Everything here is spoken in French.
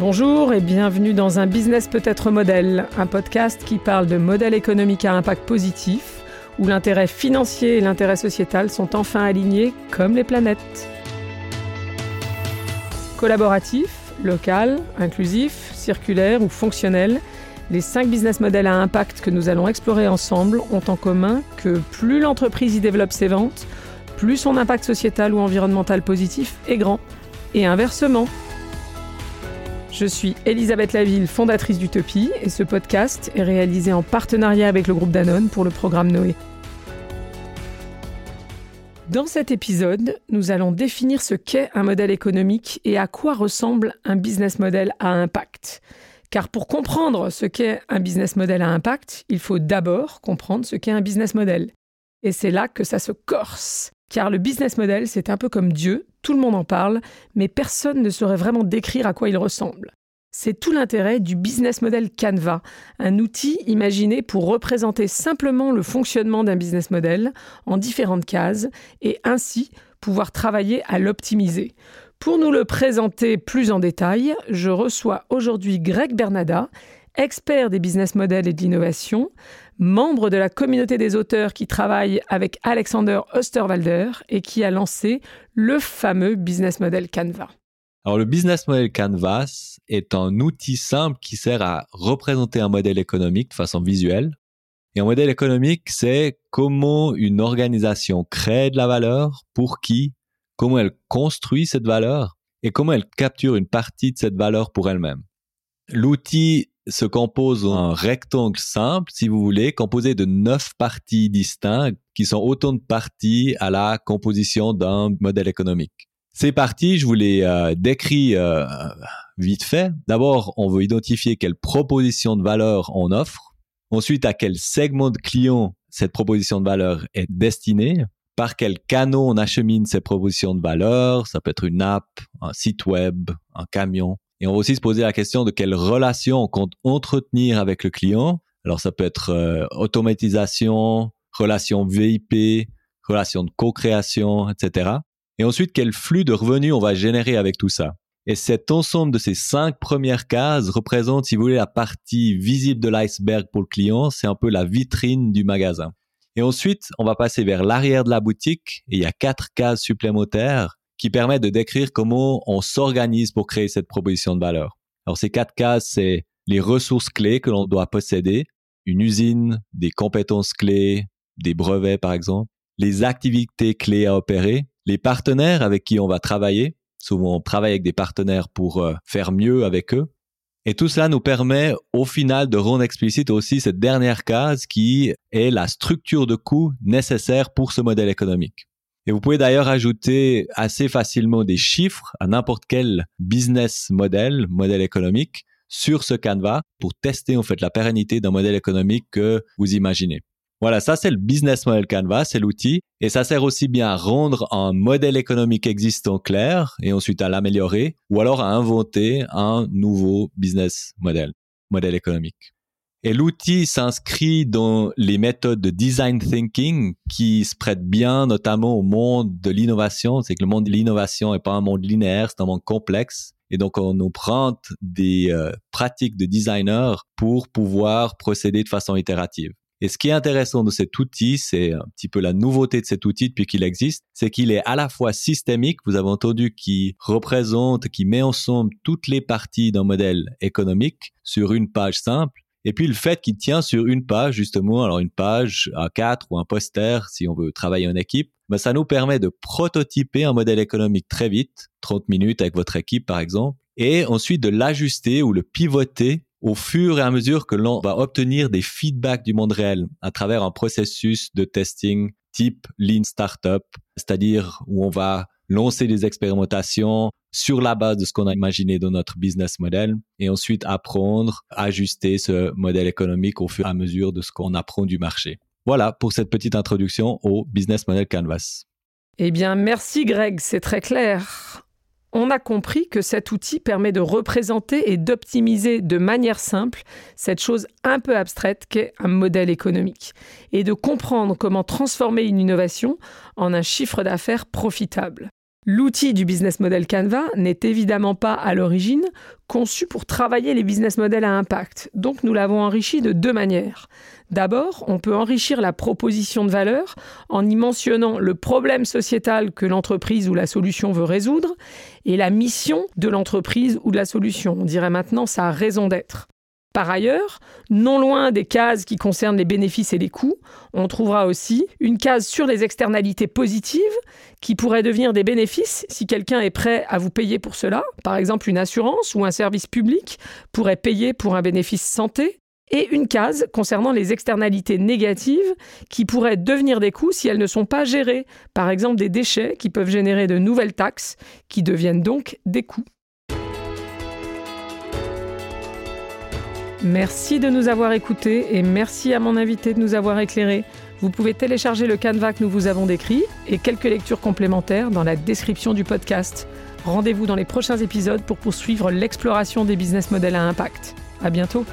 Bonjour et bienvenue dans un business peut-être modèle, un podcast qui parle de modèle économique à impact positif, où l'intérêt financier et l'intérêt sociétal sont enfin alignés comme les planètes. Collaboratif, local, inclusif, circulaire ou fonctionnel, les cinq business models à impact que nous allons explorer ensemble ont en commun que plus l'entreprise y développe ses ventes, plus son impact sociétal ou environnemental positif est grand. Et inversement. Je suis Elisabeth Laville, fondatrice d'Utopie, et ce podcast est réalisé en partenariat avec le groupe Danone pour le programme Noé. Dans cet épisode, nous allons définir ce qu'est un modèle économique et à quoi ressemble un business model à impact. Car pour comprendre ce qu'est un business model à impact, il faut d'abord comprendre ce qu'est un business model. Et c'est là que ça se corse. Car le business model, c'est un peu comme Dieu, tout le monde en parle, mais personne ne saurait vraiment décrire à quoi il ressemble. C'est tout l'intérêt du business model Canva, un outil imaginé pour représenter simplement le fonctionnement d'un business model en différentes cases et ainsi pouvoir travailler à l'optimiser. Pour nous le présenter plus en détail, je reçois aujourd'hui Greg Bernada, expert des business models et de l'innovation, membre de la communauté des auteurs qui travaille avec Alexander Osterwalder et qui a lancé le fameux business model Canva. Alors le business model Canvas est un outil simple qui sert à représenter un modèle économique de façon visuelle. Et un modèle économique, c'est comment une organisation crée de la valeur, pour qui, comment elle construit cette valeur et comment elle capture une partie de cette valeur pour elle-même. L'outil se compose d'un rectangle simple, si vous voulez, composé de neuf parties distinctes qui sont autant de parties à la composition d'un modèle économique. Ces parties, je vous les euh, décris euh, vite fait. D'abord, on veut identifier quelle proposition de valeur on offre. Ensuite, à quel segment de clients cette proposition de valeur est destinée. Par quel canot on achemine ces propositions de valeur. Ça peut être une app, un site web, un camion. Et on va aussi se poser la question de quelle relation on compte entretenir avec le client. Alors ça peut être euh, automatisation, relation VIP, relation de co-création, etc. Et ensuite, quel flux de revenus on va générer avec tout ça. Et cet ensemble de ces cinq premières cases représente, si vous voulez, la partie visible de l'iceberg pour le client. C'est un peu la vitrine du magasin. Et ensuite, on va passer vers l'arrière de la boutique et il y a quatre cases supplémentaires qui permet de décrire comment on s'organise pour créer cette proposition de valeur. Alors ces quatre cases, c'est les ressources clés que l'on doit posséder, une usine, des compétences clés, des brevets par exemple, les activités clés à opérer, les partenaires avec qui on va travailler. Souvent, on travaille avec des partenaires pour euh, faire mieux avec eux. Et tout cela nous permet au final de rendre explicite aussi cette dernière case qui est la structure de coût nécessaire pour ce modèle économique. Et vous pouvez d'ailleurs ajouter assez facilement des chiffres à n'importe quel business model, modèle économique, sur ce canevas pour tester en fait la pérennité d'un modèle économique que vous imaginez. Voilà, ça c'est le business model canvas, c'est l'outil, et ça sert aussi bien à rendre un modèle économique existant clair et ensuite à l'améliorer, ou alors à inventer un nouveau business model, modèle économique. Et l'outil s'inscrit dans les méthodes de design thinking qui se prêtent bien notamment au monde de l'innovation. C'est que le monde de l'innovation n'est pas un monde linéaire, c'est un monde complexe. Et donc, on prend des euh, pratiques de designer pour pouvoir procéder de façon itérative. Et ce qui est intéressant de cet outil, c'est un petit peu la nouveauté de cet outil depuis qu'il existe, c'est qu'il est à la fois systémique, vous avez entendu, qui représente, qui met ensemble toutes les parties d'un modèle économique sur une page simple, et puis le fait qu'il tient sur une page, justement, alors une page à 4 ou un poster, si on veut travailler en équipe, ben ça nous permet de prototyper un modèle économique très vite, 30 minutes avec votre équipe par exemple, et ensuite de l'ajuster ou le pivoter au fur et à mesure que l'on va obtenir des feedbacks du monde réel à travers un processus de testing type Lean Startup, c'est-à-dire où on va lancer des expérimentations sur la base de ce qu'on a imaginé dans notre business model et ensuite apprendre, ajuster ce modèle économique au fur et à mesure de ce qu'on apprend du marché. Voilà pour cette petite introduction au business model Canvas. Eh bien, merci Greg, c'est très clair. On a compris que cet outil permet de représenter et d'optimiser de manière simple cette chose un peu abstraite qu'est un modèle économique et de comprendre comment transformer une innovation en un chiffre d'affaires profitable. L'outil du business model Canva n'est évidemment pas à l'origine conçu pour travailler les business models à impact. Donc nous l'avons enrichi de deux manières. D'abord, on peut enrichir la proposition de valeur en y mentionnant le problème sociétal que l'entreprise ou la solution veut résoudre et la mission de l'entreprise ou de la solution. On dirait maintenant sa raison d'être. Par ailleurs, non loin des cases qui concernent les bénéfices et les coûts, on trouvera aussi une case sur les externalités positives qui pourraient devenir des bénéfices si quelqu'un est prêt à vous payer pour cela. Par exemple, une assurance ou un service public pourrait payer pour un bénéfice santé. Et une case concernant les externalités négatives qui pourraient devenir des coûts si elles ne sont pas gérées. Par exemple, des déchets qui peuvent générer de nouvelles taxes qui deviennent donc des coûts. Merci de nous avoir écoutés et merci à mon invité de nous avoir éclairés. Vous pouvez télécharger le canevas que nous vous avons décrit et quelques lectures complémentaires dans la description du podcast. Rendez-vous dans les prochains épisodes pour poursuivre l'exploration des business models à impact. À bientôt!